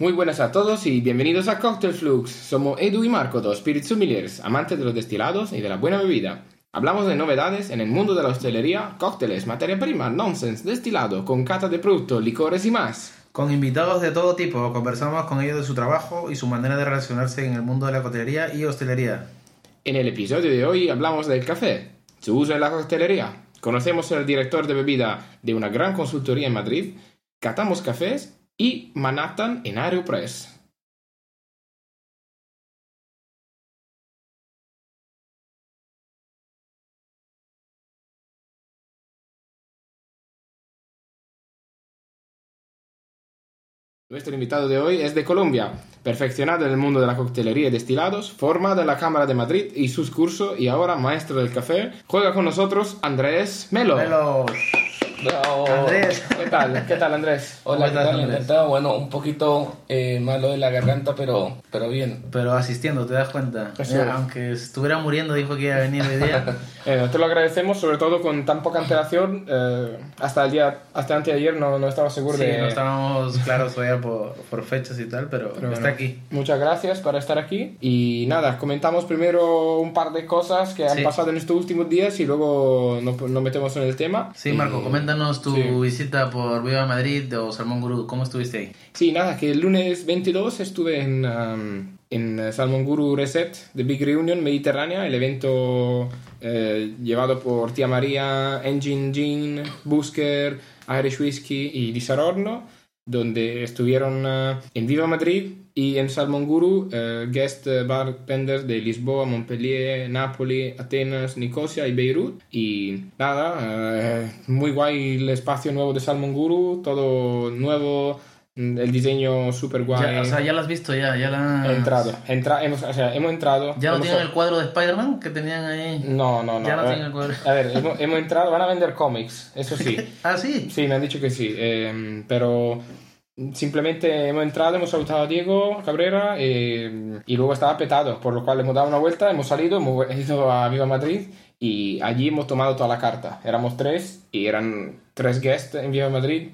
Muy buenas a todos y bienvenidos a Cocktail Flux. Somos Edu y Marco, dos Spirit Sommeliers, amantes de los destilados y de la buena bebida. Hablamos de novedades en el mundo de la hostelería, cócteles, materia prima, nonsense, destilado, con cata de productos, licores y más. Con invitados de todo tipo, conversamos con ellos de su trabajo y su manera de relacionarse en el mundo de la coctelería y hostelería. En el episodio de hoy hablamos del café, su uso en la coctelería. Conocemos al director de bebida de una gran consultoría en Madrid, catamos cafés y Manhattan en Aeropress. Nuestro invitado de hoy es de Colombia, perfeccionado en el mundo de la coctelería y destilados, formado en la Cámara de Madrid y sus cursos y ahora maestro del café. Juega con nosotros Andrés Melo. Melo. Bravo. Andrés. ¿Qué tal? ¿Qué tal, Andrés? Hola, ¿Cómo ¿qué tal? Andrés? Encantado. Bueno, un poquito eh, malo de la garganta, pero, pero bien. Pero asistiendo, ¿te das cuenta? Mira, es. aunque estuviera muriendo, dijo que iba a venir hoy día. Eh, te lo agradecemos, sobre todo con tan poca antelación. eh, hasta el día, hasta anteayer no, no estaba seguro sí, de... no estábamos claros todavía por, por fechas y tal, pero, Pero está bueno, aquí. Muchas gracias por estar aquí. Y nada, comentamos primero un par de cosas que han Sí. pasado en estos últimos días y luego nos, nos metemos en el tema. Sí, Marco, Y- coméntanos tu sí. visita por Viva Madrid o Salmón Gurú. ¿Cómo estuviste ahí? Sí, nada, que el lunes 22 estuve en, um, en Salmon Guru Reset, The Big Reunion Mediterránea, el evento eh, llevado por Tía María, Engine Gin, Busker, Irish Whiskey y Di Sarorno, donde estuvieron eh, en Viva Madrid y en Salmon Guru eh, guest bartenders de Lisboa, Montpellier, Nápoli, Atenas, Nicosia y Beirut. Y nada, eh, muy guay el espacio nuevo de Salmon Guru, todo nuevo, mm, el diseño súper guay. Ya, o sea, ya lo has visto, ya, ya la... He entrado, entra- hemos, o sea, hemos entrado. ¿Ya no hemos- tienen el cuadro de Spider-Man que tenían ahí? No, no, no. Ya no a, ver, tienen el cuadro. a ver, hemos, hemos entrado, van a vender cómics, eso sí. Ah, sí. Sí, me han dicho que sí, eh, pero simplemente hemos entrado, hemos saludado a Diego Cabrera eh, y luego estaba petado, por lo cual hemos dado una vuelta, hemos salido, hemos ido a Viva Madrid y allí hemos tomado toda la carta. Éramos tres y eran tres guests en Viva Madrid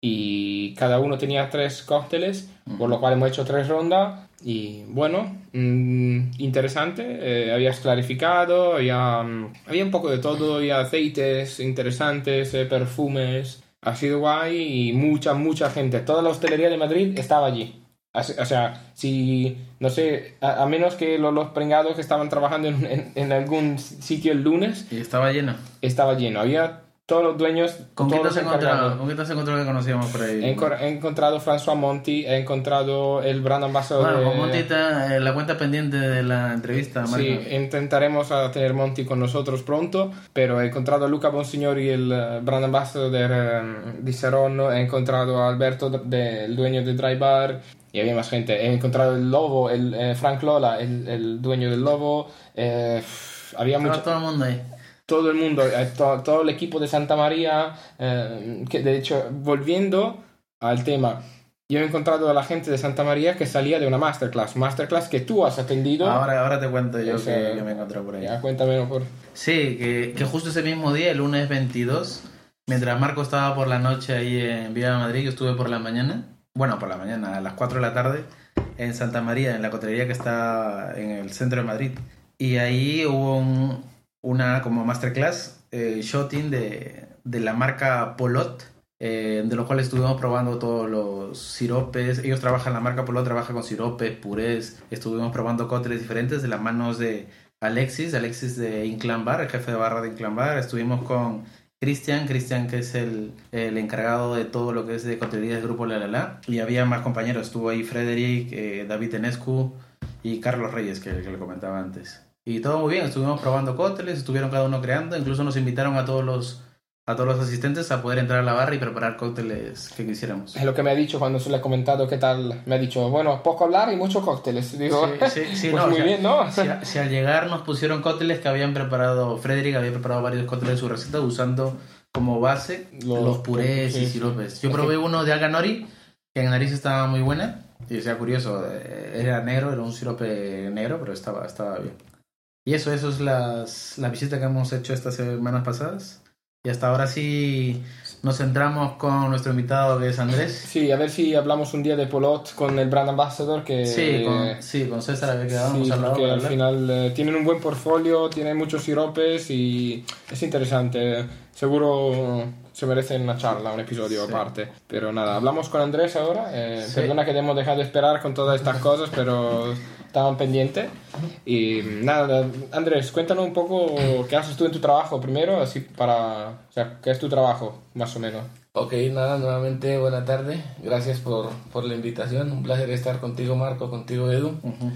y cada uno tenía tres cócteles, por lo cual hemos hecho tres rondas y bueno, mm, interesante, eh, habías clarificado, había, mm, había un poco de todo, había aceites interesantes, eh, perfumes, ha sido guay y mucha, mucha gente, toda la hostelería de Madrid estaba allí. O sea, si, no sé, a, a menos que los, los pringados que estaban trabajando en, en- en algún sitio el lunes, Y estaba lleno. estaba lleno. Había todos los dueños, ¿Con quién te todos has encontrado? ¿Con quién te has encontrado que conocíamos por ahí? He, encor- he encontrado François Monti, he encontrado el brand ambassador Bueno, de... con Monty está, eh, la cuenta pendiente de la entrevista, Marco. Sí, intentaremos a tener Monti con nosotros pronto, pero he encontrado a Luca Bonsignori, el eh, brand ambassador eh, di Saronno, he encontrado a Alberto, de- el dueño de Dry Bar, y había más gente. He encontrado el Lobo, el eh, Frank Lola, el, el dueño del Lobo. eh, había mucho, todo el mundo ahí. Todo el mundo, to- todo el equipo de Santa María, eh, que de hecho, volviendo al tema, yo he encontrado a la gente de Santa María que salía de una masterclass, masterclass que tú has atendido. Ahora, ahora te cuento yo Ese- que, que me encontré por ahí. Ya, cuéntame por... Sí, que, que justo ese mismo día, el lunes 22, mientras Marco estaba por la noche ahí en Villa Madrid, yo estuve por la mañana, bueno, por la mañana, a las 4 de la tarde, en Santa María, en la cotelería que está en el centro de Madrid. Y ahí hubo un- una como masterclass, eh, shotting de, de la marca Polot, eh, de lo cual estuvimos probando todos los siropes. Ellos trabajan, la marca Polot trabaja con siropes, purés. Estuvimos probando cócteles diferentes de las manos de Alexis, Alexis de Inclan Bar, el jefe de barra de Inclan Bar. Estuvimos con Cristian, Cristian que es el, el encargado de todo lo que es de coctelería del grupo La. Y había más compañeros, estuvo ahí Frederick, eh, David Enescu y Carlos Reyes, que, que le comentaba antes. Y todo muy bien, estuvimos probando cócteles, estuvieron cada uno creando, incluso nos invitaron a todos los a todos los asistentes a poder entrar a la barra y preparar cócteles que quisiéramos. Es lo que me ha dicho cuando se le he comentado qué tal. Me ha dicho, bueno, poco hablar y muchos cócteles. Digo, Sí, sí, sí, pues no, muy o sea, bien, ¿no? Si, a- si al llegar nos pusieron cócteles que habían preparado, Frederick había preparado varios cócteles de su receta usando como base Los- los, purés y siropes. Yo probé uno de alga nori, que en nariz estaba muy buena, y sea curioso, eh, era negro, era un sirope negro, pero estaba, estaba bien. Y eso, eso es las, la visita que hemos hecho estas semanas pasadas. Y hasta ahora sí, nos centramos con nuestro invitado que es Andrés. Sí, a ver si hablamos un día de Polot con el Brand Ambassador que... Sí, con, sí, con César había quedado, Sí, hablado porque al final eh, tienen un buen portfolio, tienen muchos siropes y es interesante. Seguro se merecen una charla, un episodio Sí. aparte. Pero nada, hablamos con Andrés ahora. eh, Sí. Perdona que te hemos dejado esperar con todas estas cosas, pero estaban pendientes. Y nada, Andrés, cuéntanos un poco qué haces tú en tu trabajo primero, así para... O sea, ¿qué es tu trabajo, más o menos? Ok, nada, nuevamente buena tarde. Gracias por, por la invitación. Un placer estar contigo, Marco, contigo, Edu. Ujú.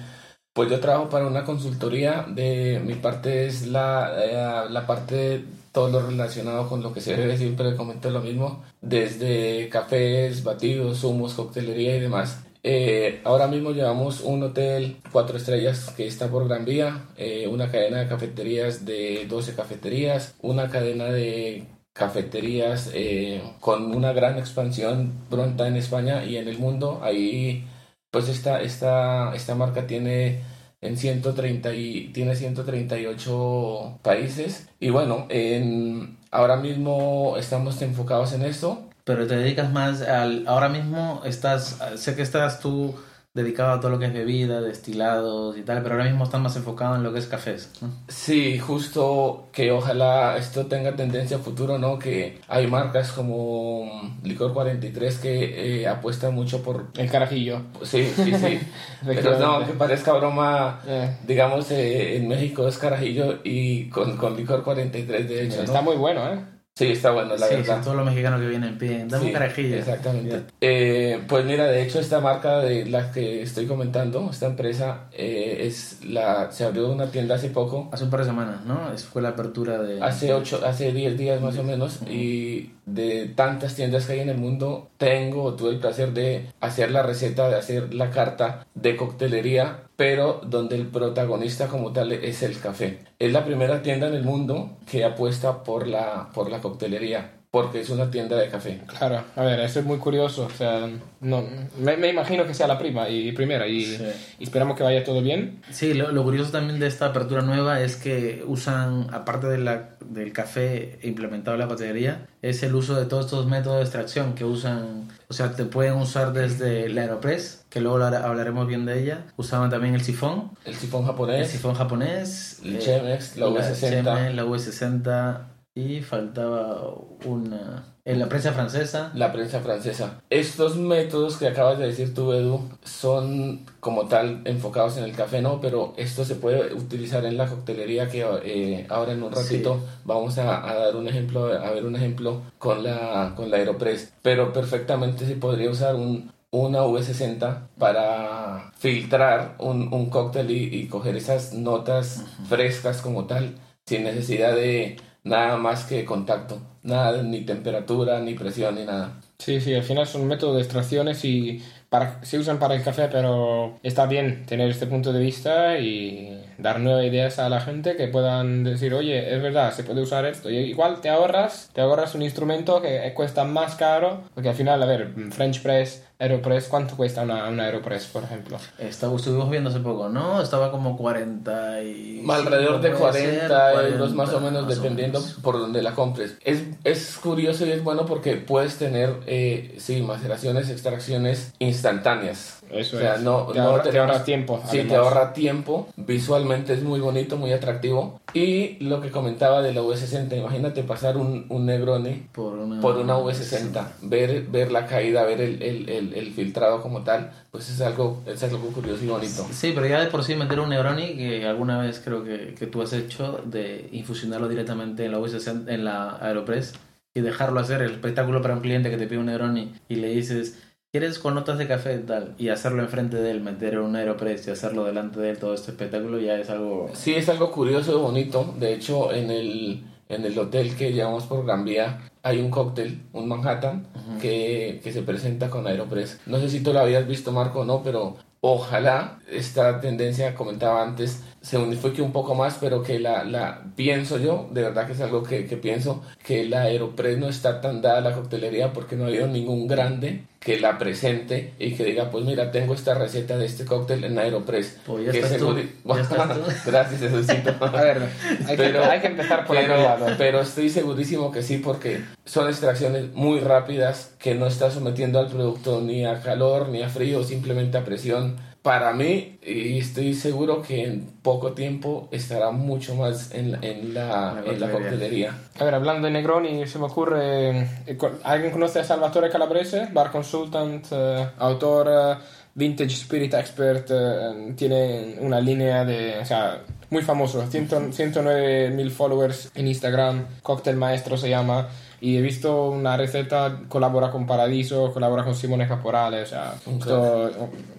Pues yo trabajo para una consultoría. De mi parte es la, eh, la parte de todo lo relacionado con lo que se debe. Siempre comento lo mismo. Desde cafés, batidos, zumos, coctelería y demás. Eh, ahora mismo llevamos un hotel cuatro estrellas que está por Gran Vía, eh, una cadena de cafeterías de 12 cafeterías, una cadena de cafeterías eh, con una gran expansión pronta en España y en el mundo. Ahí pues esta, esta, esta marca tiene en 130 y, tiene 138 países y bueno, en, ahora mismo estamos enfocados en esto. Pero te dedicas más al... Ahora mismo estás... Sé que estás tú dedicado a todo lo que es bebida, destilados y tal, pero ahora mismo estás más enfocado en lo que es cafés. ¿no? Sí, justo que ojalá esto tenga tendencia a futuro, ¿no? Que hay marcas como Licor 43 que eh, apuestan mucho por... El carajillo. Sí, sí, sí. Pero no, que parezca broma, Eh, digamos, eh, en México es carajillo y con, con Licor 43 de hecho, ¿no? está muy bueno, ¿eh? Sí, está bueno, la sí, verdad. sí, todos los mexicanos que vienen piden, dame Sí, un carajillo. Exactamente. Eh, pues mira, de hecho esta marca de la que estoy comentando, esta empresa, eh, es la, se abrió una tienda hace poco, Hace un par de semanas, ¿no? Es- Fue la apertura de... hace ocho, hace 10 días más o menos, y de tantas tiendas que hay en el mundo, tengo, tuve el placer de hacer la receta, de hacer la carta de coctelería, pero donde el protagonista como tal es el café. Es la primera tienda en el mundo que apuesta por la, por la coctelería, porque es una tienda de café. Claro, a ver, eso es muy curioso. O sea, no, me, me imagino que sea la prima y primera y, Sí. y esperamos que vaya todo bien. Sí, lo, lo curioso también de esta apertura nueva es que usan, aparte de la, del café implementado en la coctelería, es el uso de todos estos métodos de extracción que usan, o sea, te pueden usar desde la Aeropress, que luego hablar- hablaremos bien de ella, usaban también el sifón, El sifón el japonés, sifón japonés, el Chemex, la V60. Chemex, la V60 y faltaba una... En la prensa francesa. la prensa francesa. Estos métodos que acabas de decir tú, Edu, son como tal enfocados en el café, ¿no? Pero esto se puede utilizar en la coctelería que eh, ahora en un ratito vamos a, a dar un ejemplo, a ver un ejemplo con la, con la Aeropress. Pero perfectamente se podría usar un, una V60 para filtrar un, un cóctel y, y coger esas notas frescas como tal, sin necesidad de nada más que contacto. Nada, ni temperatura, ni presión, ni nada. Sí, sí, al final son métodos de extracciones y para, se usan para el café, pero está bien tener este punto de vista y dar nuevas ideas a la gente que puedan decir, oye, es verdad, se puede usar esto. Y igual te ahorras, te ahorras un instrumento que cuesta más caro, porque al final, a ver, French Press, Aeropress, ¿cuánto cuesta una, una Aeropress, por ejemplo? Estaba, estuvimos viendo hace poco, ¿no? Estaba como 40 y... Alrededor de puede ser, 40 euros más o 40, menos, más o dependiendo menos. por donde la compres. Es, es curioso y es bueno porque puedes tener, eh, sí, maceraciones, extracciones instantáneas. Eso o sea, es. no, te, no ahorra, te ahorra tiempo. Sí, te además. ahorra tiempo. Visualmente es muy bonito, muy atractivo. Y lo que comentaba de la V60, imagínate pasar un, un Negroni Por una, por una V60, ver, ver la caída, ver el, el, el, el filtrado como tal, pues es algo, es algo curioso y bonito. Sí, pero ya de por sí meter un Negroni, que alguna vez creo que, que tú has hecho, de infusionarlo directamente en la, V60 en la Aeropress y dejarlo hacer el espectáculo para un cliente que te pide un Negroni y le dices, ¿quieres con notas de café tal? Y hacerlo enfrente de él, meter un Aeropress y hacerlo delante de él todo este espectáculo ya es algo... Sí, es algo curioso y bonito. De hecho, en el, en el hotel que llevamos por Vía hay un cóctel, un Manhattan, que, que se presenta con Aeropress. No sé si tú lo habías visto, Marco, o no, pero ojalá esta tendencia, comentaba antes, se unifique un poco más, pero que la, la pienso yo, de verdad que es algo que, que pienso, que la Aeropress no está tan dada a la coctelería porque no ha habido ningún grande que la presente y que diga, pues mira, tengo esta receta de este cóctel en Aeropress. Pues ya que estás tú, seguri- ya estás tú. Gracias, Jesucito. A ver, hay, Pero- que, hay que empezar por pero, lado. pero estoy segurísimo que sí, porque son extracciones muy rápidas que no está sometiendo al producto ni a calor ni a frío, simplemente a presión. Para mí, y estoy seguro que en poco tiempo estará mucho más en, la- en, la, en la coctelería. A ver, hablando de Negroni, se me ocurre. eh, ¿Alguien conoce a Salvatore Calabrese? Bar consultant, eh, autor, eh, vintage spirit expert. eh, tiene una línea de. O sea, muy famoso. 109 mil followers en Instagram. Cocktail Maestro se llama. Y he visto una receta, colabora con Paradiso, colabora con Simone Caporale, o sea, esto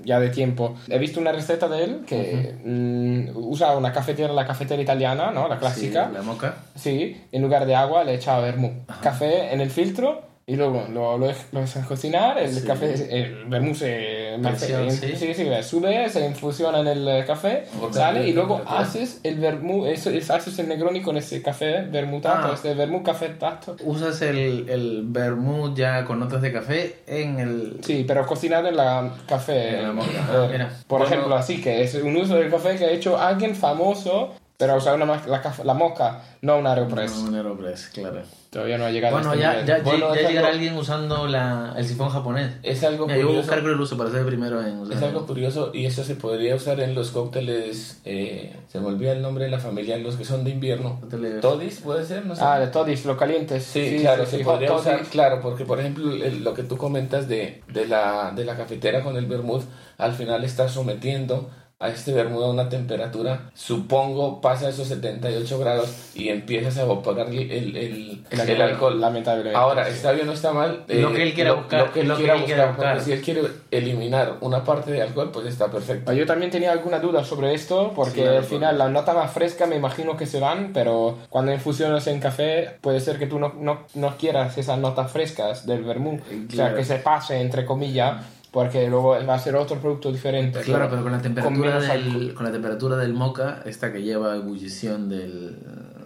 ya de tiempo. He visto una receta de él que mm, usa una cafetera, la cafetera italiana, ¿no? La clásica. Sí, la moca. Sí, en lugar de agua le echaba vermú. Café en el filtro y luego lo, lo, lo dejas cocinar. El Sí. café, el vermú se Presión, se- sí. sube, se infusiona en el eh, café, sale y luego haces el vermú, eso, es- haces el Negroni con ese café vermutato, Ah. este vermú cafetato. Usas el, el vermouth ya con notas de café en el... Sí, pero cocinado en la café. En la. Eh, Ah, mira. Por Bueno. ejemplo, así que es un uso del café que ha hecho alguien famoso, pero usa una, la, la moca, no un Aeropress. No, un Aeropress, claro. Todavía no ha llegado Bueno, a este ya, nivel. ya, Bueno, ya llegará algo- alguien usando la, el sifón japonés. Es algo Mira, yo voy a curioso. buscar el uso para ser el primero en usar. Es algo curioso y esto se podría usar en los cócteles, eh, se me olvida el nombre de la familia, los que son de invierno. Cócteles- Todis, puede ser, no sé. Ah, de todis, lo calientes. Sí, claro, se podría usar, claro, porque por ejemplo el- lo que tú comentas de, de, la, de la cafetera con el vermouth, al final está sometiendo a este vermouth a una temperatura, supongo pasa esos 78 grados y empiezas a evaporar el, el, el- El el alcohol, alcohol. lamentablemente, Ahora, sí. ¿está bien o está mal? Lo que él quiera lo- buscar, Lo que él lo que quiera él quiera buscar, porque buscar. si él quiere eliminar una parte de alcohol, pues está perfecto. Yo también tenía alguna duda sobre esto, porque Sí, al claro, final la nota más fresca me imagino que se van, pero cuando infusionas en café puede ser que tú no, no, no quieras esas notas frescas del vermú, o sea, Claro. que se pase entre comillas, porque luego va a ser otro producto diferente. Claro, pero con la temperatura menos del, con la temperatura del moca, esta que lleva ebullición del,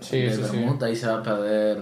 Sí, del sí, ahí se va a perder.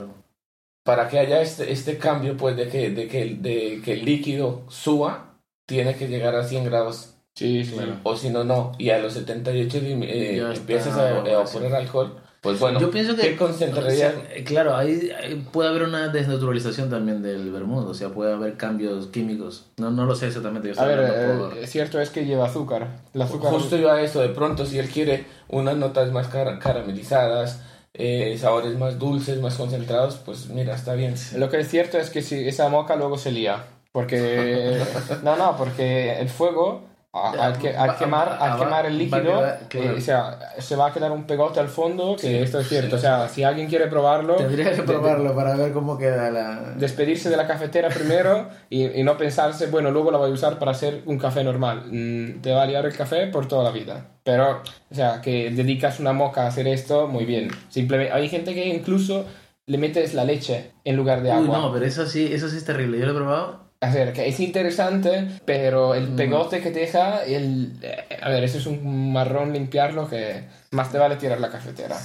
para que haya este, este cambio, pues de que, de, que, el- de que el líquido suba, tiene que llegar a 100 grados. Sí, sí, Claro. O si no, no. Y a los 78 eh, empiezas a bueno, evaporar alcohol. Pues bueno, Yo pienso que. ¿qué concentraría? o sea, claro, ahí puede haber una desnaturalización también del vermouth, o sea, puede haber cambios químicos. No, no lo sé exactamente. Yo A ver, por- eh, es cierto es que lleva azúcar. El azúcar Justo iba a eso, de pronto, si él quiere unas notas más cara- caramelizadas, eh, sabores más dulces, más concentrados, pues mira, está bien. Lo que es cierto es que si esa moca luego se lía. Porque. no, no, porque el fuego. Al, que- al Va- quemar, al quemar el va líquido, quedar- claro. eh, o sea, se va a quedar un pegote al fondo, que Sí, esto es cierto. sí, o sea, si alguien quiere probarlo, Tendría que de- probarlo para ver cómo queda la. despedirse de la cafetera primero y, y no pensarse, bueno, luego la voy a usar para hacer un café normal. Mm, te va a liar el café por toda la vida. Pero, o sea, que dedicas una moca a hacer esto, muy bien. Simplemente, hay gente que incluso le metes la leche en lugar de Uy, agua. no, pero eso sí, eso sí es terrible. Yo lo he probado. A ver, que es interesante, pero el pegote que te deja, el, eh, a ver, eso es un marrón limpiarlo que más te vale tirar la cafetera.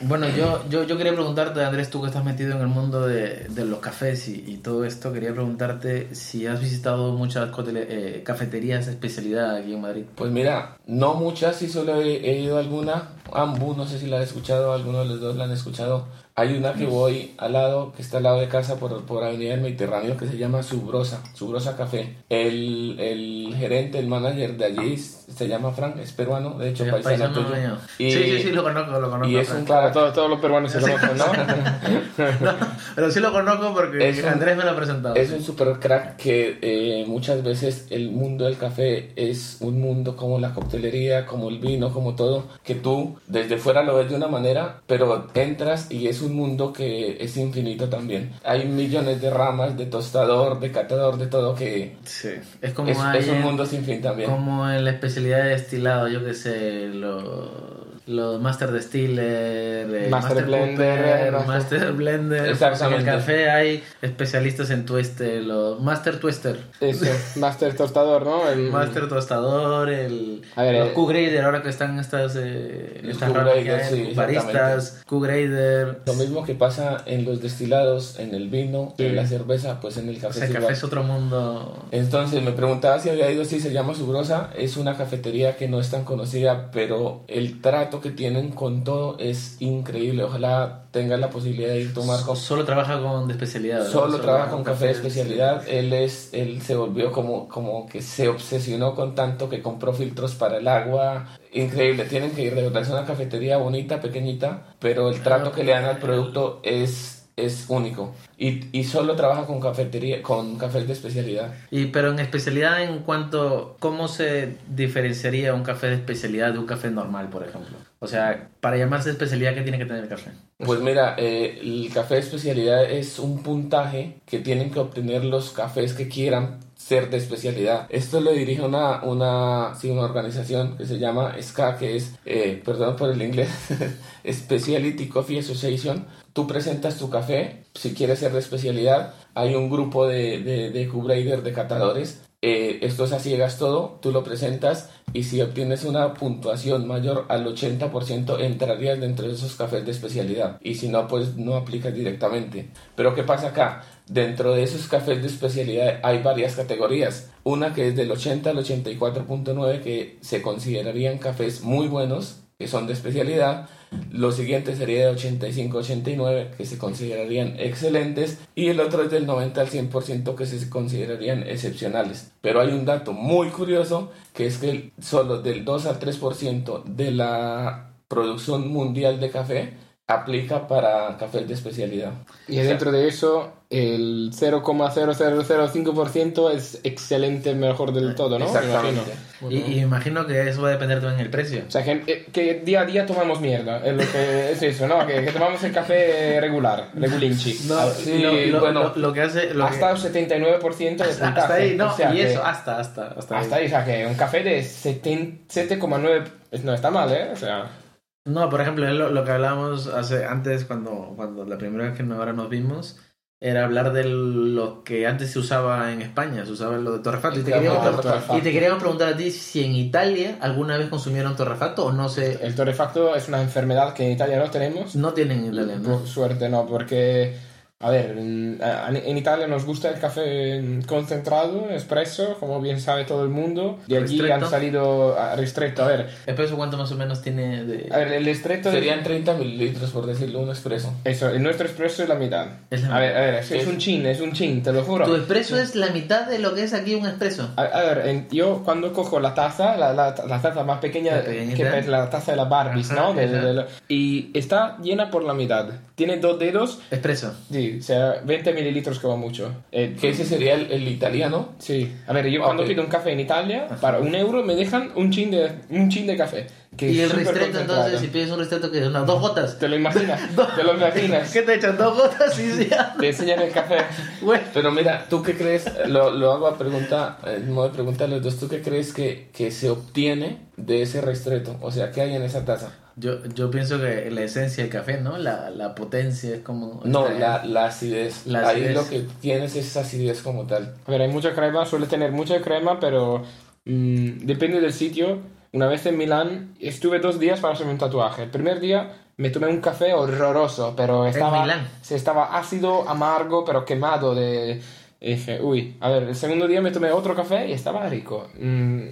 Bueno, yo, yo, yo quería preguntarte, Andrés, tú que estás metido en el mundo de, de los cafés y, y todo esto, quería preguntarte si has visitado muchas eh, cafeterías de especialidad aquí en Madrid. Pues mira, no muchas, sí solo he, he ido a alguna. Ambu, no sé si la han escuchado, alguno de los dos la han escuchado. Hay una que voy al lado, que está al lado de casa por, por Avenida del Mediterráneo, que se llama Subrosa, Subrosa Café. El, el gerente, el manager de allí se llama Frank, es peruano, de hecho, paisano, paisano tuyo. mío. Y- Sí, sí, sí, lo conozco, lo conozco. y es un Claro, todo- todos los peruanos se conocen, ¿no? No, pero sí lo conozco porque Es un- Andrés me lo ha presentado. Es un super crack que eh, muchas veces el mundo del café es un mundo como la coctelería, como el vino, como todo, que tú desde fuera lo ves de una manera, pero entras y es un mundo que es infinito también. Hay millones de ramas, de tostador, de catador, de todo que Sí. Es como es, hay es un mundo sin fin también. Como en la de destilado, yo que sé, lo... los Master Distiller, eh, Master Blender, Cooper, Master- Master Blender. Exactamente. En el café hay especialistas en tueste, los Master Twister. Eso, Master Tostador, ¿no? El- Master Tostador, el, ver, los eh, Q-Grader, ahora que están estas, eh, estas sí, baristas, Q-Grader. Lo mismo que pasa en los destilados, en el vino, Sí. en la cerveza, pues en el O café. sea, es el café es otro mundo. Entonces me preguntaba si había ido, sí, se llama Subrosa, es una cafetería que no es tan conocida, pero el trato que tienen con todo es increíble. Ojalá tengas la posibilidad de ir a tomar con... Solo trabaja con de especialidad. ¿verdad? Solo trabaja con café de sí. especialidad. Él es, él se volvió como, como que se obsesionó con tanto que compró filtros para el agua. Increíble, tienen que ir de verdad. Es una cafetería bonita, pequeñita, pero el trato que le dan al producto es, es único. Y, y solo trabaja con cafetería, con cafés de especialidad. Y pero en especialidad en cuanto cómo se diferenciaría un café de especialidad de un café normal, por ejemplo. O sea, para llamarse especialidad, ¿qué tiene que tener el café? Pues mira, eh, el café de especialidad es un puntaje que tienen que obtener los cafés que quieran ser de especialidad. Esto lo dirige una, una, sí, una organización que se llama SCA, que es, eh, perdón por el inglés, Specialty Coffee Association. Tú presentas tu café, si quieres ser de especialidad, hay un grupo de, de, de de catadores. Eh, esto es a ciegas todo, tú lo presentas y si obtienes una puntuación mayor al 80% entrarías dentro de esos cafés de especialidad y si no pues no aplicas directamente. Pero ¿qué pasa acá? Dentro de esos cafés de especialidad hay varias categorías. Una que es del 80 al 84.9 que se considerarían cafés muy buenos que son de especialidad. Lo siguiente sería de 85-89 que se considerarían excelentes y el otro es del 90 al 100% que se considerarían excepcionales. Pero hay un dato muy curioso que es que solo del 2 al 3% de la producción mundial de café aplica para cafés de especialidad. Y dentro de eso, el 0,0005% es excelente, mejor del todo, ¿no? Me Exactamente. imagino. Y, y imagino que eso va a depender también del precio. O sea, que, eh, que día a día tomamos mierda. Es, lo que, es eso, ¿no? Que, que tomamos el café regular, regulinchi. No, sí, lo, lo- bueno, lo- lo que hace... Lo hasta que- el 79% de hasta, puntaje. hasta ahí, no, O sea y que- eso, hasta, hasta, hasta, Hasta ahí, o sea, que un café de 7 7,9 es- no está mal, ¿eh? O sea, No, por ejemplo, es lo, lo que hablábamos hace, antes, cuando, cuando la primera vez que ahora nos vimos, era hablar de lo que antes se usaba en España, se usaba lo de torrefato. Y te, queríamos, torrefato. y te queríamos preguntar a ti si en Italia alguna vez consumieron torrefato o no sé, el torrefacto es una enfermedad que en Italia no tenemos. no tienen en Italia, ¿no? Por suerte no, porque, a ver, en, en Italia nos gusta el café concentrado, espresso, como bien sabe todo el mundo. De allí Ristretto. han salido a ristretto. A ver, ¿Eso cuánto más o menos tiene de...? a ver el estrecho de- serían 30 mililitros por decirlo un expreso. Eso, el nuestro espresso es la mitad. Es la a ver, a ver, es, es Sí. un chin, es un chin, te lo juro. Tu expreso es la mitad de lo que es aquí un expreso. A, a ver, en- yo cuando cojo la taza, la, la- la taza más pequeña, La que es la taza de la Barbies, Ajá, ¿no? De- de y está llena por la mitad. Tiene dos dedos, Expreso. sí, o sea, 20 mililitros como mucho. Eh, Que ese sería el, el italiano. Sí, a ver, yo cuando Ok. pido un café en Italia, para un euro me dejan un chin de, un chin de café. Que Y el ristretto, entonces, si pides un ristretto que es unas dos gotas. Te lo imaginas, te lo imaginas. ¿Qué te echan? Dos gotas y ya. Te enseñan el café. Bueno. Pero mira, ¿tú qué crees? Lo, lo hago a pregunta, en modo de pregunta a los dos. ¿Tú qué crees que, que se obtiene de ese restreto? O sea, ¿qué hay en esa taza? Yo, yo pienso que la esencia del café, ¿no? La, la potencia es como... No, la, la acidez. La Ahí acidez. lo que tienes es acidez como tal. A ver, hay mucha crema, suele tener mucha crema, pero mm, depende del sitio. Una vez en Milán estuve dos días para hacerme un tatuaje. El primer día me tomé un café horroroso, pero estaba, se estaba ácido, amargo, pero quemado de... y dije, uy, a ver, el segundo día me tomé otro café y estaba rico. Mm,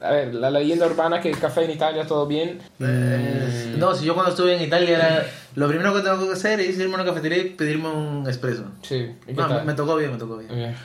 a ver, la leyenda urbana que el café en Italia todo bien. Eh, no, si yo cuando estuve en Italia era... Lo primero que tengo que hacer es irme a una cafetería y pedirme un expreso. Sí, ¿y qué No, me, me tocó bien, me tocó bien.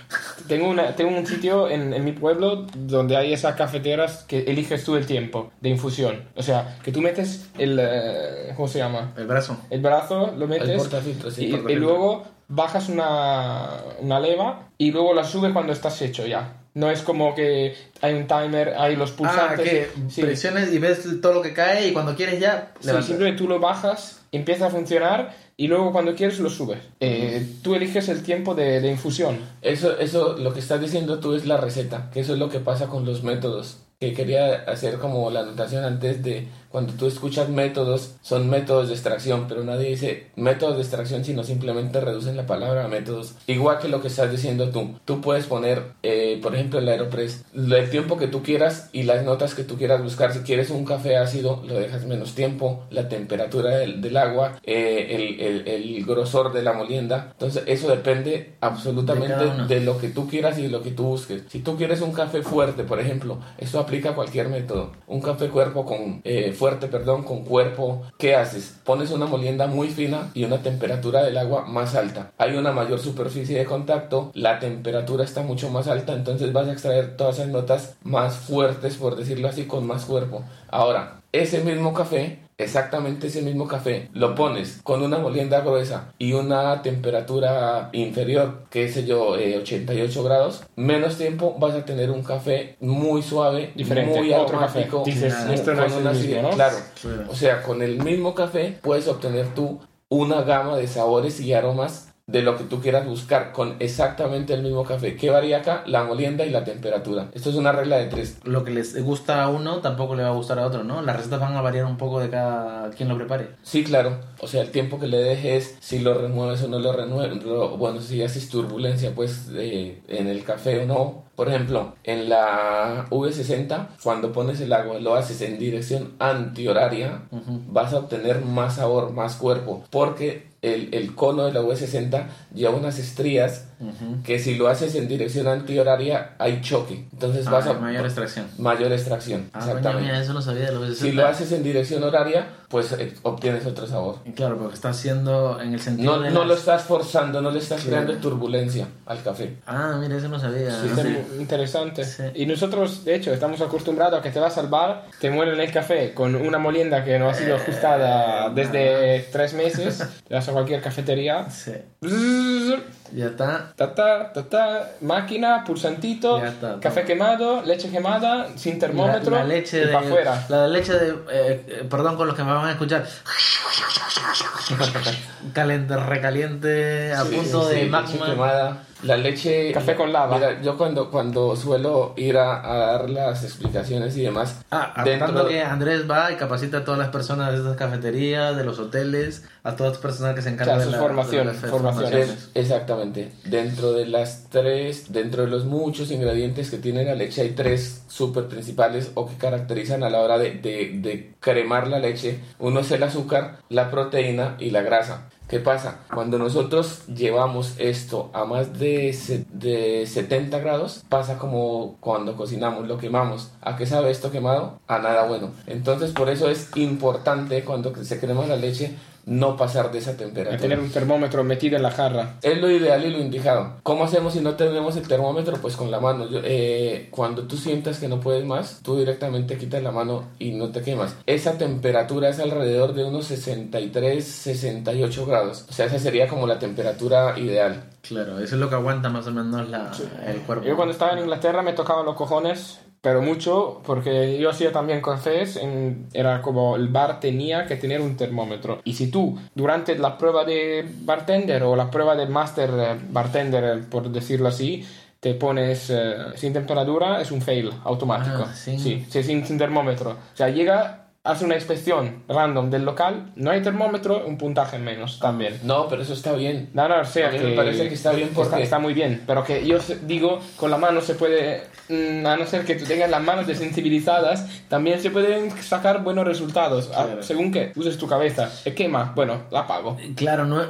Tengo, una, tengo un sitio en, en mi pueblo donde hay esas cafeteras que eliges tú el tiempo de infusión. O sea, que tú metes el... eh, ¿Cómo se llama? El brazo. El brazo, lo El metes portafiltros, sí, y, y luego bajas una, una leva y luego la subes cuando estás hecho ya. No es como que hay un timer, hay los Ah, pulsantes. que Sí. presiones y ves todo lo que cae y cuando quieres ya... Sí, levantas. simplemente tú lo bajas, empieza a funcionar y luego cuando quieres lo subes. Eh, tú eliges el tiempo de, de infusión. Eso, eso, lo que estás diciendo tú es la receta, que eso es lo que pasa con los métodos. que quería hacer como la anotación antes de cuando tú escuchas métodos, son métodos de extracción, pero nadie dice métodos de extracción, sino simplemente reducen la palabra a métodos. Igual que lo que estás diciendo tú. Tú puedes poner, eh, por ejemplo, el Aeropress, el tiempo que tú quieras y las notas que tú quieras buscar. Si quieres un café ácido, lo dejas menos tiempo, la temperatura del, del agua, eh, el, el, el, grosor de la molienda. Entonces, eso depende absolutamente de, de, lo que tú quieras y de lo que tú busques. Si tú quieres un café fuerte, por ejemplo, esto aplica a cualquier método. Un café cuerpo con eh, fuerte, perdón, con cuerpo, ¿qué haces? Pones una molienda muy fina y una temperatura del agua más alta. Hay una mayor superficie de contacto, la temperatura está mucho más alta, entonces vas a extraer todas esas notas más fuertes, por decirlo así, con más cuerpo. Ahora, ese mismo café exactamente ese mismo café, lo pones con una molienda gruesa y una temperatura inferior, que sé yo, eh, 88 grados, menos tiempo vas a tener un café muy suave, Diferente, muy otro aromático, café. Dices, con esto no es una mismo, ¿no? Claro, Claro. o sea, con el mismo café puedes obtener tú una gama de sabores y aromas de lo que tú quieras buscar con exactamente el mismo café. ¿Qué varía acá? La molienda y la temperatura. Esto es una regla de tres. Lo que les gusta a uno tampoco le va a gustar a otro, ¿no? Las recetas van a variar un poco de cada quien lo prepare. Sí, claro. O sea, el tiempo que le dejes, si lo remueves o no lo remueves. Bueno, si haces turbulencia, pues, eh, en el café o no. Por ejemplo, en la V60, cuando pones el agua, lo haces en dirección antihoraria, vas a obtener más sabor, más cuerpo. Porque el, el cono de la V60 lleva unas estrías que si lo haces en dirección antihoraria, hay choque. Entonces vas Ah, a... mayor extracción. Mayor extracción, Ah, coño, exactamente. mira, eso no sabía de los Si lo haces en dirección horaria, pues eh, obtienes otro sabor. Claro, porque está haciendo en el sentido No, de no las- lo estás forzando, no le estás Claro. creando turbulencia al café. Ah, mira, eso no sabía. Está muy interesante. Sí. Y nosotros, de hecho, estamos acostumbrados a que te vas al bar, te muelen el café con una molienda que no ha sido ajustada desde tres meses, te vas a cualquier cafetería, Sí. Ya está. Ta, ta, ta, ta, máquina, pulsantito, Ya está, café quemado, leche quemada, sin termómetro, La, la leche y de. para afuera. La leche de. eh, perdón con los que me van a escuchar. Caliente, recaliente, a Sí, punto sí, de leche magma. La leche... Café con lava. Mira, yo cuando, cuando suelo ir a, a dar las explicaciones y demás... Ah, dentro- que Andrés va y capacita a todas las personas de estas cafeterías, de los hoteles, a todas las personas que se encargan Claro, de la las formaciones. Es- exactamente. Dentro de las tres, dentro de los muchos ingredientes que tiene la leche, hay tres súper principales o que caracterizan a la hora de, de, de cremar la leche. Uno es el azúcar, la proteína y la grasa. ¿Qué pasa? Cuando nosotros llevamos esto a más de, de 70 grados, pasa como cuando cocinamos, lo quemamos. ¿A qué sabe esto quemado? A nada bueno. Entonces, por eso es importante cuando se crema la leche no pasar de esa A temperatura. tener un termómetro metido en la jarra. Es lo ideal y lo indicado. ¿Cómo hacemos si no tenemos el termómetro? Pues con la mano. Yo- eh, cuando tú sientas que no puedes más, tú directamente quitas la mano y no te quemas. Esa temperatura es alrededor de unos 63, 68 grados. O sea, esa sería como la temperatura ideal. Claro, eso es lo que aguanta más o menos la, el cuerpo. Yo cuando estaba en Inglaterra me tocaban los cojones, pero mucho, porque yo hacía también cafés, en- era como el bar tenía que tener un termómetro. Y si tú, durante la prueba de bartender o la prueba de master eh, bartender, eh, por decirlo así, te pones eh, sin temperatura, es un fail automático. Ah, sin- Sí, sí, sin, sin termómetro. O sea, llega, hace una inspección random del local, no hay termómetro, un puntaje menos también. No, pero eso está bien. No, no, o sea A mí que me parece que está bien porque- está, está muy bien, pero que yo digo, con la mano se puede, mm, a no ser que tú tengas las manos desensibilizadas, también se pueden sacar buenos resultados, a- Claro. según que uses tu cabeza. ¿Se quema? Bueno, la apago. Claro, no,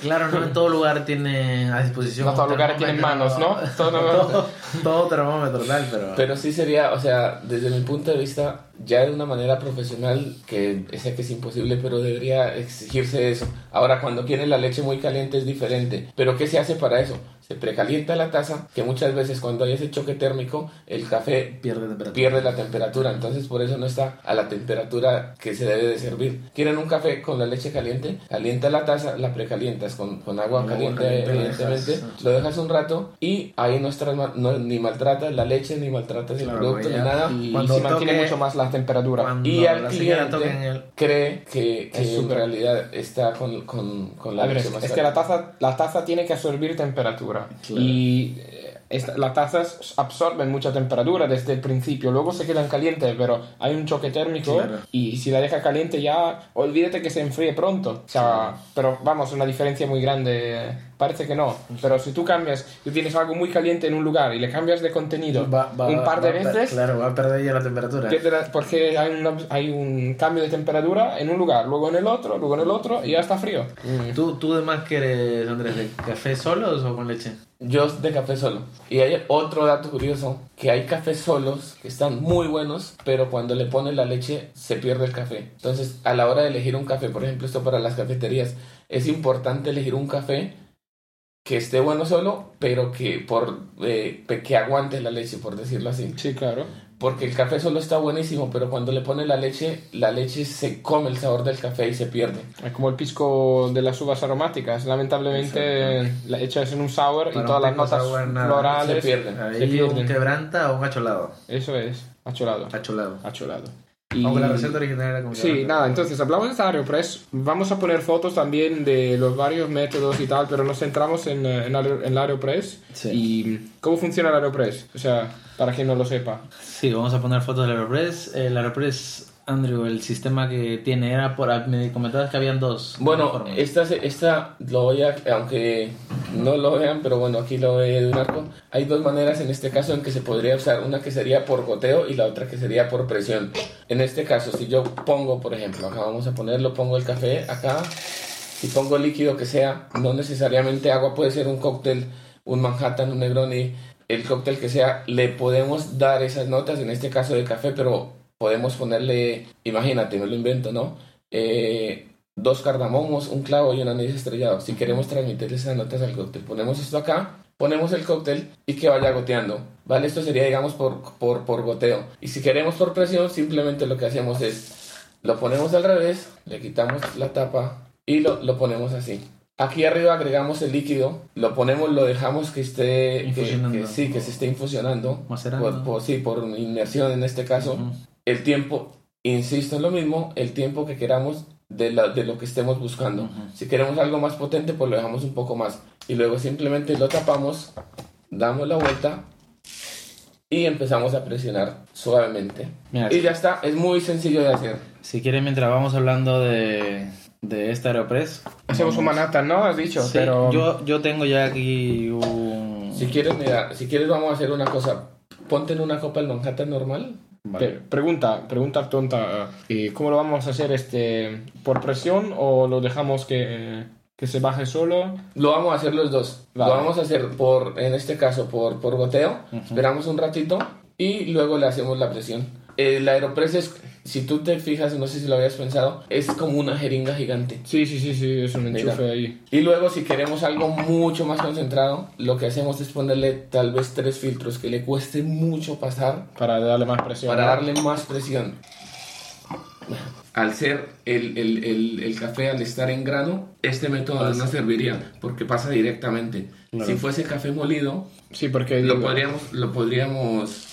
claro, no en todo lugar tiene a disposición. No todos lugares tienen manos, ¿no? Todo- todo, todo termómetro, tal, pero. Pero sí sería, o sea, desde mi punto de vista, ya de una manera profesional, que sé que es imposible, pero debería exigirse eso. Ahora, cuando quieren la leche muy caliente es diferente. Pero ¿qué se hace para eso? Se precalienta la taza, que muchas veces cuando hay ese choque térmico, el café pierde temperatura. pierde la temperatura, entonces por eso no está a la temperatura que se debe de servir. ¿Quieren un café con la leche caliente? Calienta la taza, la precalientas con, con agua Con agua caliente, caliente, lo evidentemente, dejas, lo dejas un rato y ahí no, no- ni maltratas la leche, ni maltratas el Claro, producto, ya. ni nada. Y Cuando se mantiene toque- mucho más la temperatura. Y al cliente el. cree que, que en realidad está con, con, con la ver, leche es, más es que la caliente. taza, la taza tiene que absorbir temperatura. Claro. Y eh, esta- las tazas absorben mucha temperatura desde el principio, luego se quedan calientes, pero hay un choque térmico Claro. y si la deja caliente ya, olvídate que se enfríe pronto. O sea, pero vamos, una diferencia muy grande. Parece que no, pero si tú cambias, tú tienes algo muy caliente en un lugar y le cambias de contenido Va- va- un par de va veces, Claro, va a perder ya la temperatura. porque hay, una- hay un cambio de temperatura en un lugar, luego en el otro, luego en el otro y ya está frío. ¿Tú, ¿Tú de más quieres, Andrés, de café solos o con leche? Yo de café solo. Y hay otro dato curioso, que hay cafés solos que están muy buenos, pero cuando le pones la leche se pierde el café. Entonces, a la hora de elegir un café, por ejemplo, esto para las cafeterías, es importante elegir un café que esté bueno solo, pero que por eh, que aguante la leche, por decirlo así. Sí, claro. Porque el café solo está buenísimo, pero cuando le pones la leche, la leche se come el sabor del café y se pierde. Es como el pisco de las uvas aromáticas. Lamentablemente la echas en un sour y todas un las notas sour, florales se pierden. se Ahí un pierden. quebranta o un acholado. Eso es, acholado. Acholado. Acholado. Y- Aunque la receta original era como Sí, nada, entonces hablamos de esta Aeropress. Vamos a poner fotos también de los varios métodos y tal, pero nos centramos en, eh, en, la Aeropress. Sí. ¿Y cómo funciona la Aeropress? O sea, para quien no lo sepa. Sí, vamos a poner fotos del Aeropress. El Aeropress, Andrew, el sistema que tiene era por... Me comentabas que habían dos. Bueno, esta, esta lo voy a, aunque no lo vean, pero bueno, aquí lo ve de un arco. Hay dos maneras en este caso en que se podría usar, una que sería por goteo y la otra que sería por presión. En este caso, si yo pongo, por ejemplo, acá vamos a ponerlo, pongo el café acá, si pongo líquido que sea, no necesariamente agua, puede ser un cóctel, un Manhattan, un Negroni, el cóctel que sea, le podemos dar esas notas, en este caso de café, pero podemos ponerle, imagínate, me lo invento, ¿no? Eh, dos cardamomos, un clavo y un anís estrellado. Si queremos transmitir esas notas al cóctel, ponemos esto acá, ponemos el cóctel y que vaya goteando. ¿Vale? Esto sería, digamos, por, por, por goteo. Y si queremos por presión, simplemente lo que hacemos es, lo ponemos al revés, le quitamos la tapa y lo, lo ponemos así. Aquí arriba agregamos el líquido, lo ponemos, lo dejamos que esté, que, que sí, que se esté infusionando. Macerando. Por, por- sí, por inmersión en este caso Ujú. El tiempo, insisto en lo mismo, el tiempo que queramos de, la- de lo que estemos buscando. Ujú. Si queremos algo más potente, pues lo dejamos un poco más. Y luego simplemente lo tapamos, damos la vuelta y empezamos a presionar suavemente. Mira, Y ya está, es muy sencillo de hacer. Si quieren, mientras vamos hablando de, de este Aeropress... Hacemos un Manhattan, ¿no? Has dicho, Sí, pero... yo, yo tengo ya aquí un... Si quieres, mira, si quieres vamos a hacer una cosa. Ponte en una copa el Manhattan normal. Vale. Pregunta, pregunta tonta. eh, ¿Cómo lo vamos a hacer? este ¿Por presión o lo dejamos que, que se baje solo? Lo vamos a hacer los dos. Vale. Lo vamos a hacer por, en este caso, por, por goteo. Esperamos un ratito y luego le hacemos la presión. El Aeropress es, si tú te fijas, no sé si lo habías pensado, es como una jeringa gigante. Sí, sí, sí, sí, es un Mira. enchufe ahí. Y luego si queremos algo mucho más concentrado, lo que hacemos es ponerle tal vez tres filtros que le cueste mucho pasar Para darle más presión. para ¿no? darle más presión. Al ser el, el, el, el café, al estar en grano, este método no serviría porque pasa directamente. Si fuese café molido, Sí, porque... lo digo, podríamos, lo podríamos,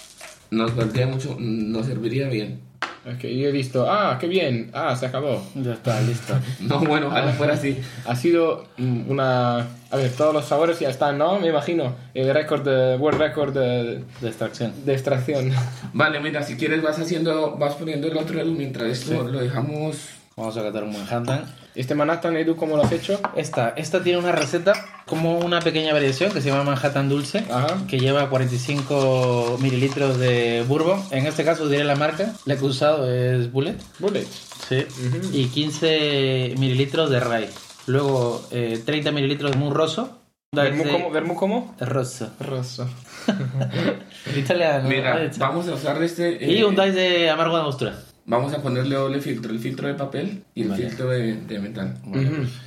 nos valdría mucho, nos serviría bien. es que yo he visto, ah, qué bien, ah, se acabó. Ya está, listo. No, bueno, ojalá fuera así. Ha sido mm, una... A ver, todos los sabores ya están, ¿no? Me imagino. El récord, World Record de, De extracción. de extracción. Vale, mira, si quieres vas haciendo, vas poniendo el otro mientras esto lo dejamos. Vamos a catar un Manhattan. Este Manhattan, Edu, ¿cómo lo has hecho? Esta, esta tiene una receta como una pequeña variación que se llama Manhattan Dulce, Ajá. que lleva 45 mililitros de bourbon. En este caso diré la marca. La que he usado es Bullet. Bullet. Sí. Y 15 mililitros de rye. Luego eh, 30 mililitros de murroso. ¿Vermú De- cómo? ¿Vermú cómo? Rosso. Rosso. Italiano. Mira, vamos a usar este. Y eh, un dice de amargo de angostura. Vamos a ponerle doble filtro, el filtro de papel y el Vale. filtro de, de metal.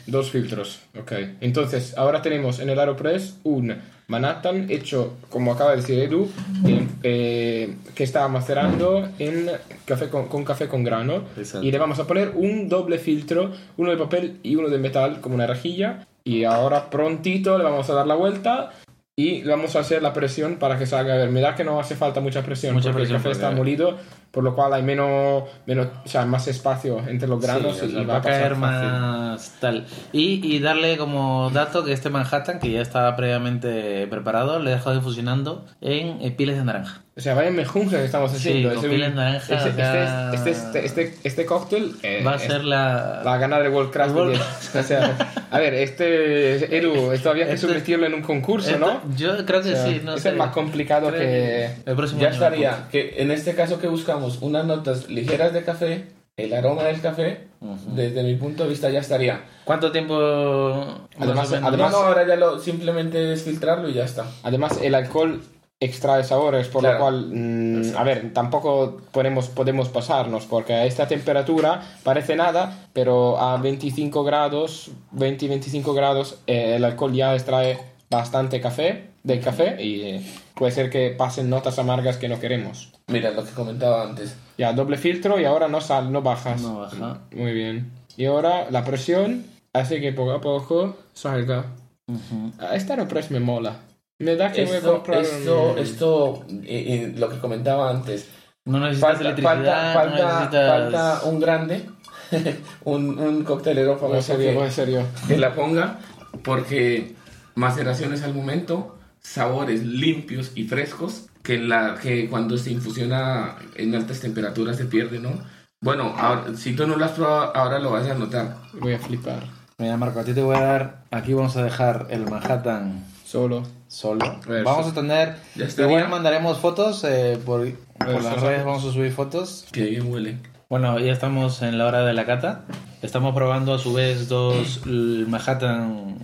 Dos filtros, ok. Entonces, ahora tenemos en el Aeropress un Manhattan hecho, como acaba de decir Edu, en- eh, que está macerando en café con, con café con grano. Exacto. Y le vamos a poner un doble filtro, uno de papel y uno de metal, como una rejilla. Y ahora prontito le vamos a dar la vuelta y vamos a hacer la presión para que salga. A ver, me da que no hace falta mucha presión Mucha porque presión, el café está molido, por lo cual hay menos, menos o sea, más espacio entre los granos Sí, o y sea, va, va a caer fácil. más tal. Y, y darle como dato que este Manhattan, que ya estaba previamente preparado, le he dejado infusionando en eh, piles de naranja. O sea, vaya mejunje que estamos Sí, haciendo. con Es un- pilas naranja, este, o sea- este, este, este, este cóctel eh, Va a ser la... Va a ganar el World Craft World-. O sea, a ver, este Edu, esto había que Este- en un concurso, ¿no? Yo creo que sí, no es más complicado Creo que... El próximo Ya año estaría, que en este caso que buscamos unas notas ligeras de café, el aroma del café, desde mi punto de vista ya estaría. ¿Cuánto tiempo? Además- además- no, ahora ya lo simplemente es filtrarlo y ya está. Además, el alcohol extrae sabores, por Claro. lo cual, mm, a ver, tampoco podemos, podemos pasarnos, porque a esta temperatura parece nada, pero a 25 grados, 20-25 grados, eh, el alcohol ya extrae bastante café del café y eh, puede ser que pasen notas amargas que no queremos. Mira lo que comentaba antes. Ya, doble filtro y ahora no sal, no bajas. No baja. Muy bien. Y ahora la presión hace que poco a poco salga. Ujú. Ah, Esta Aeropress me mola. Me da que voy a Esto, comprar esto, un- esto eh, eh, lo que comentaba antes. No necesitas Falta, electricidad, falta, no falta, necesitas... falta un grande, un, un coctelero En famoso serio, que, en serio. que la ponga, porque maceraciones al momento, sabores limpios y frescos, que, en la, que cuando se infusiona en altas temperaturas se pierde, ¿no? Bueno, ahora- si tú no lo has probado, ahora lo vas a notar. Voy a flipar. Mira, Marco, a ti te voy a dar... Aquí vamos a dejar el Manhattan Solo. solo. ver, vamos a tener... Ya estaría. Igual mandaremos fotos eh, por, por las redes, vamos a subir fotos. Que bien huele. Bueno, ya estamos en la hora de la cata. Estamos probando a su vez dos Manhattan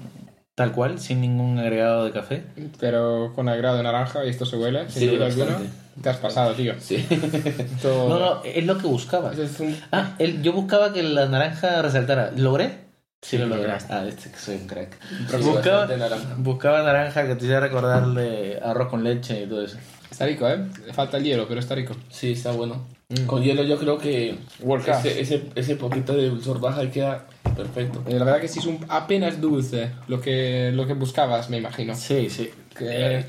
tal cual, sin ningún agregado de café. Pero con agrado de naranja y esto se huele, sin Sí, duda alguna. Te has pasado, tío. Sí. Esto- No, no, es lo que buscaba. Eso es un- Ah, el- yo buscaba que la naranja resaltara. ¿Logré? Sí, lo logré. Ah, este que soy un crack. Sí, buscaba, naranja. buscaba naranja que te hiciera recordarle arroz con leche y todo eso. Está rico, ¿eh? Le falta el hielo, pero está rico. Sí, está bueno. Mm. Con hielo yo creo que World ese, ese, ese poquito de dulzor baja y queda perfecto. Eh, La verdad que sí es un apenas dulce lo que, lo que buscabas, me imagino. Sí, sí. Que- Eh,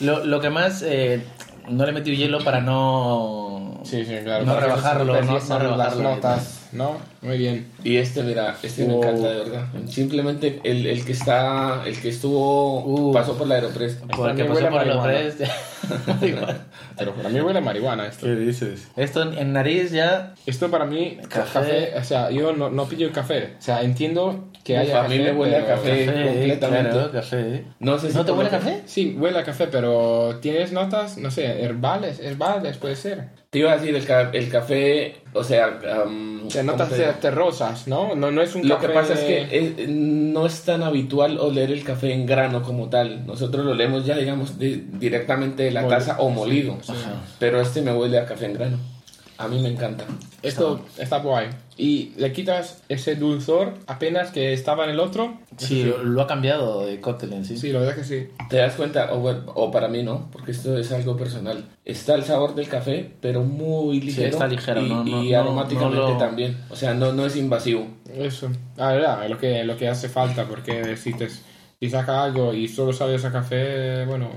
lo, lo que más, eh, no le metí hielo para no... Sí, sí, claro. No rebajarlo, no- perdiesen no rebajarlo. las notas, ¿no? Muy bien. Y este, mira, este me Oh. encanta de verdad. Simplemente el, el que está, el que estuvo, Uh. pasó por la Aeropress. Porque También pasó huele a por tres. Igual. Pero para mí huele a marihuana esto. ¿Qué dices? Esto en, nariz ya... Esto para mí, Café. café, o sea, yo no, no pillo el café. O sea, entiendo que Uf, haya a mí café, me huele a pero- café. completamente. Claro, café. No sé si ¿No te por huele a que- café? Sí, huele a café, pero tienes notas, no sé, herbales, herbales puede ser. Te iba a decir, el, ca- el café, o sea, sea, ¿cómo notas te ¿no? ¿no? No es un Lo café... que pasa es que es- no es tan habitual oler el café en grano como tal. Nosotros lo leemos ya, digamos, de- directamente de la taza o molido. Pero este me huele a café en grano. A mí me encanta. Esto está guay. Y le quitas ese dulzor apenas que estaba en el otro. Sí, lo, lo ha cambiado de cóctel en sí. Sí, la verdad que sí. ¿Te das cuenta? O, bueno, o para mí no, porque esto es algo personal. Está el sabor del café, pero muy ligero. está ligero, y, no- no- y aromáticamente no lo- también. O sea, no, no es invasivo. Eso. La verdad, es lo que, lo que hace falta, porque si, te, si saca algo y solo sabes a café, bueno,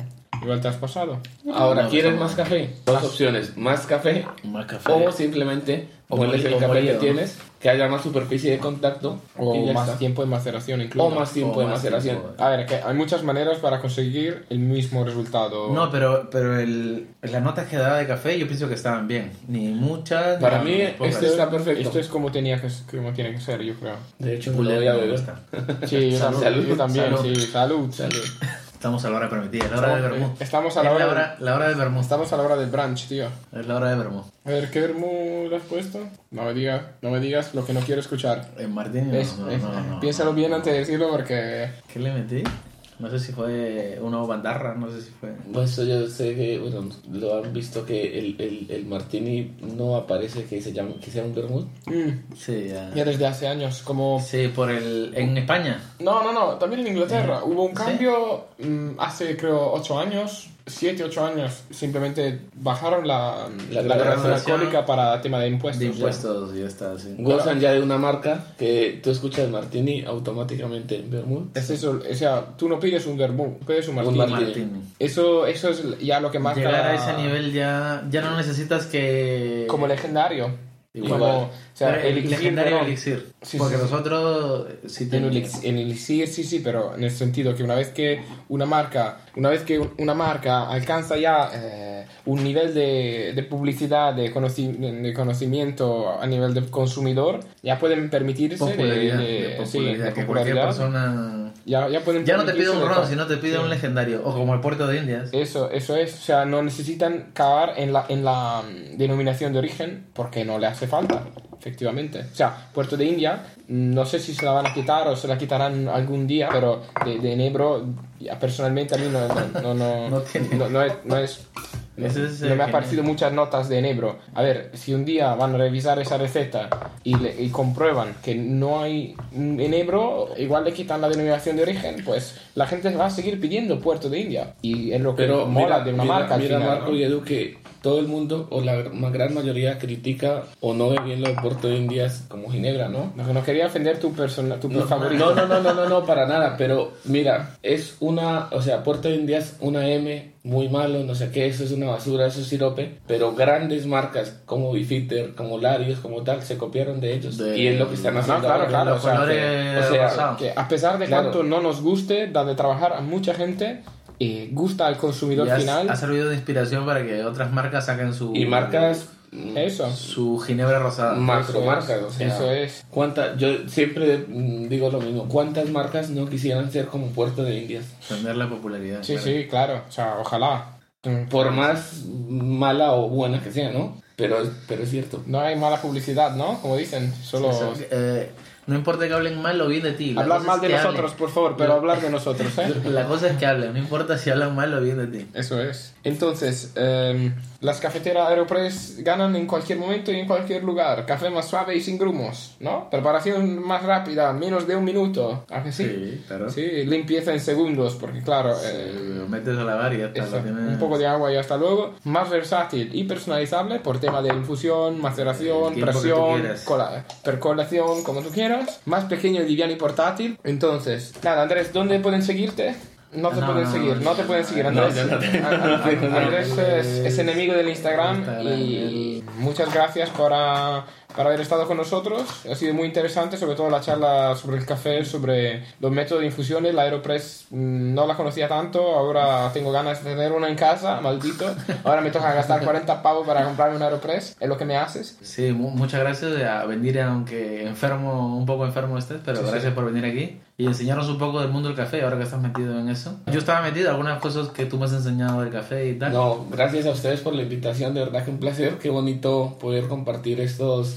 igual te has pasado. Ahora, No, ¿quieres no. más café? Dos opciones. Más café Más café. o simplemente moli- el café que tienes, que haya más superficie de contacto O más está. tiempo de maceración incluso. O más tiempo O de más maceración. tiempo. A ver, que hay muchas maneras para conseguir el mismo resultado. No, pero, pero el, las notas que daba de café yo pienso que estaban bien. Ni muchas. Para ni mí, este está perfecto. Esto es como, tenía que, como tiene que ser, yo creo. De hecho, me Culé, lo voy a me beber. gusta. Sí, Salud, también, yo también, salud. sí, salud. Salud. Estamos a la hora permitida, la hora de Estamos, vermut. estamos a la hora, la hora, la hora de vermut. estamos a la hora del brunch, tío. Es la hora de vermut. A ver, ¿qué vermú le has puesto? No me digas, no me digas lo que no quiero escuchar. En Martín, no, Es- no, es- no, no. Piénsalo bien antes de decirlo porque... ¿Qué le metí? No sé si fue una bandarra, no sé si fue. Pues eso yo sé que, bueno, lo han visto que el, el, el martini no aparece que, se llame, que sea un vermouth. Mm, Sí, ya. ya desde hace años, como... Sí, por el. En España. No, no, no, también en Inglaterra. Hubo un cambio mm, hace creo ocho años 7, 8 años simplemente bajaron la, La la, graduación graduación alcohólica para tema de impuestos. De impuestos y ya está, sí. Gozan ya de una marca que tú escuchas Martini automáticamente en Vermouth. Es eso, o sea, tú no pides un vermú, pides un martini. martini. Martini. Eso, eso es ya lo que marca Llegar a ese nivel ya, ya no necesitas que... como legendario. Igual. Como, o sea, Pero el elixir, legendario ¿no? elixir. Sí, porque sí, sí. nosotros sí En tenemos... elix- en elixir sí, sí, pero en el sentido que una vez que una marca, una vez que una marca alcanza ya eh, un nivel de, de publicidad, de, conoci- de conocimiento a nivel de consumidor, ya pueden permitirse popularidad, de, de sí, popularidad, de que cualquier persona... Ya, ya, pueden Ya no te pide un ron, sino te pide Sí. un legendario. O como el puerto de Indias. Eso, eso es. O sea, no necesitan cavar en la, en la mm, denominación de origen porque no le hace falta, efectivamente. O sea, Puerto de India, no sé si se la van a quitar o se la quitarán algún día, pero de, de Enebro, ya personalmente a mí no, no, no, no, No tiene. no- no es... No es no, Ese es, no eh, me ha parecido muchas notas de Enebro. A ver, si un día van a revisar esa receta y, le- y comprueban que no hay Enebro, igual le quitan la denominación de origen, pues la gente va a seguir pidiendo Puerto de India. Y es lo que Pero mola mira, de una mira, marca al mira, final, Marco ¿no? y Edu, que todo el mundo, o la gran mayoría, critica o no ve bien lo de Puerto de Indias como Ginebra, ¿no? No, no quería ofender tu persona, tu No, favorito. no, no, no, no, no, no, para nada, pero mira, es una, o sea, Puerto de Indias, una M, muy malo, no sé qué, eso es una basura, eso es sirope, pero grandes marcas como Bifitter, como Larios, como tal, se copiaron de ellos. De- y es lo que están No, haciendo claro, ahora. claro, los o sea, que- o sea. Que a pesar de Claro. cuanto no nos guste, da de trabajar a mucha gente y gusta al consumidor Y has- final. ha servido de inspiración para que otras marcas saquen su... Y marcas mm, Eso. Su ginebra rosada. macro Eso marcas, es, o sea, eso es. ¿cuánta- yo siempre mm, digo lo mismo, ¿cuántas marcas no quisieran ser como Puerto de Indias? Tener la popularidad. Sí, claro. sí, claro. O sea, ojalá. Mm, Por más mala o buena que sea, ¿no? Pero, pero es cierto. No hay mala publicidad, ¿no? Como dicen, solo... Eso, eh, no importa que hablen mal o bien de ti. la Hablar mal de nosotros, hablen. por favor, pero hablar de nosotros, ¿eh? La cosa es que hablen, no importa si hablan mal o bien de ti. Eso es. Entonces, em, las cafeteras Aeropress ganan en cualquier momento y en cualquier lugar. Café más suave y sin grumos, ¿no? Preparación más rápida, menos de un minuto. ¿A que sí? claro. Sí, limpieza en segundos, porque claro, eh, Eh, metes a lavar y ya está. eso, lo tienes- un poco de agua y hasta luego. Más versátil y personalizable por tema de infusión, maceración, presión, cola- percolación, como tú quieras. Más pequeño, liviano y portátil. Entonces, nada, Andrés, ¿dónde pueden seguirte? No te pueden seguir, no te pueden seguir, Andrés. Andrés es, es enemigo del Instagram, y muchas gracias para, para haber estado con nosotros. Ha sido muy interesante, sobre todo la charla sobre el café, sobre los métodos de infusiones. La Aeropress mm, no la conocía tanto, ahora tengo ganas de tener una en casa, maldito. Ahora me toca gastar 40 pavos para comprarme una Aeropress, es lo que me haces. Sí, mu- muchas gracias a venir, aunque enfermo, un poco enfermo estés, pero Sí, gracias sí. por venir aquí y enseñarnos un poco del mundo del café, ahora que estás metido en eso. Yo estaba metido en algunas cosas que tú me has enseñado del café y tal. No, gracias a ustedes por la invitación, de verdad que un placer, qué bonito poder compartir estos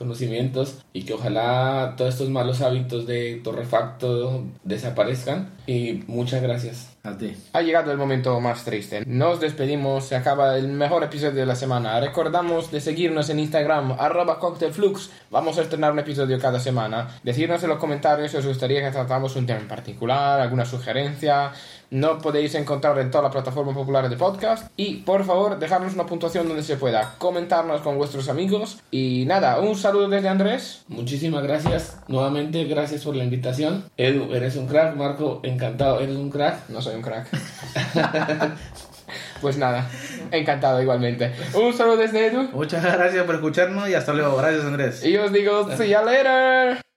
conocimientos y que ojalá todos estos malos hábitos de torrefacto desaparezcan y muchas gracias. A ti. Ha llegado el momento más triste. Nos despedimos, se acaba el mejor episodio de la semana. Recordamos de seguirnos en Instagram, arroba cocktailflux. Vamos a estrenar un episodio cada semana. Decirnos en los comentarios si os gustaría que tratamos un tema en particular, alguna sugerencia. No podéis encontrar en todas las plataformas populares de podcast. Y por favor, dejarnos una puntuación donde se pueda. Comentarnos con vuestros amigos. Y nada, un saludo desde Andrés. Muchísimas gracias, nuevamente gracias por la invitación. Edu, eres un crack, Marco, encantado, eres un crack. No soy un crack. pues nada, encantado igualmente. Un saludo desde Edu. Muchas gracias por escucharnos y hasta luego. Gracias, Andrés. Y os digo, see you later.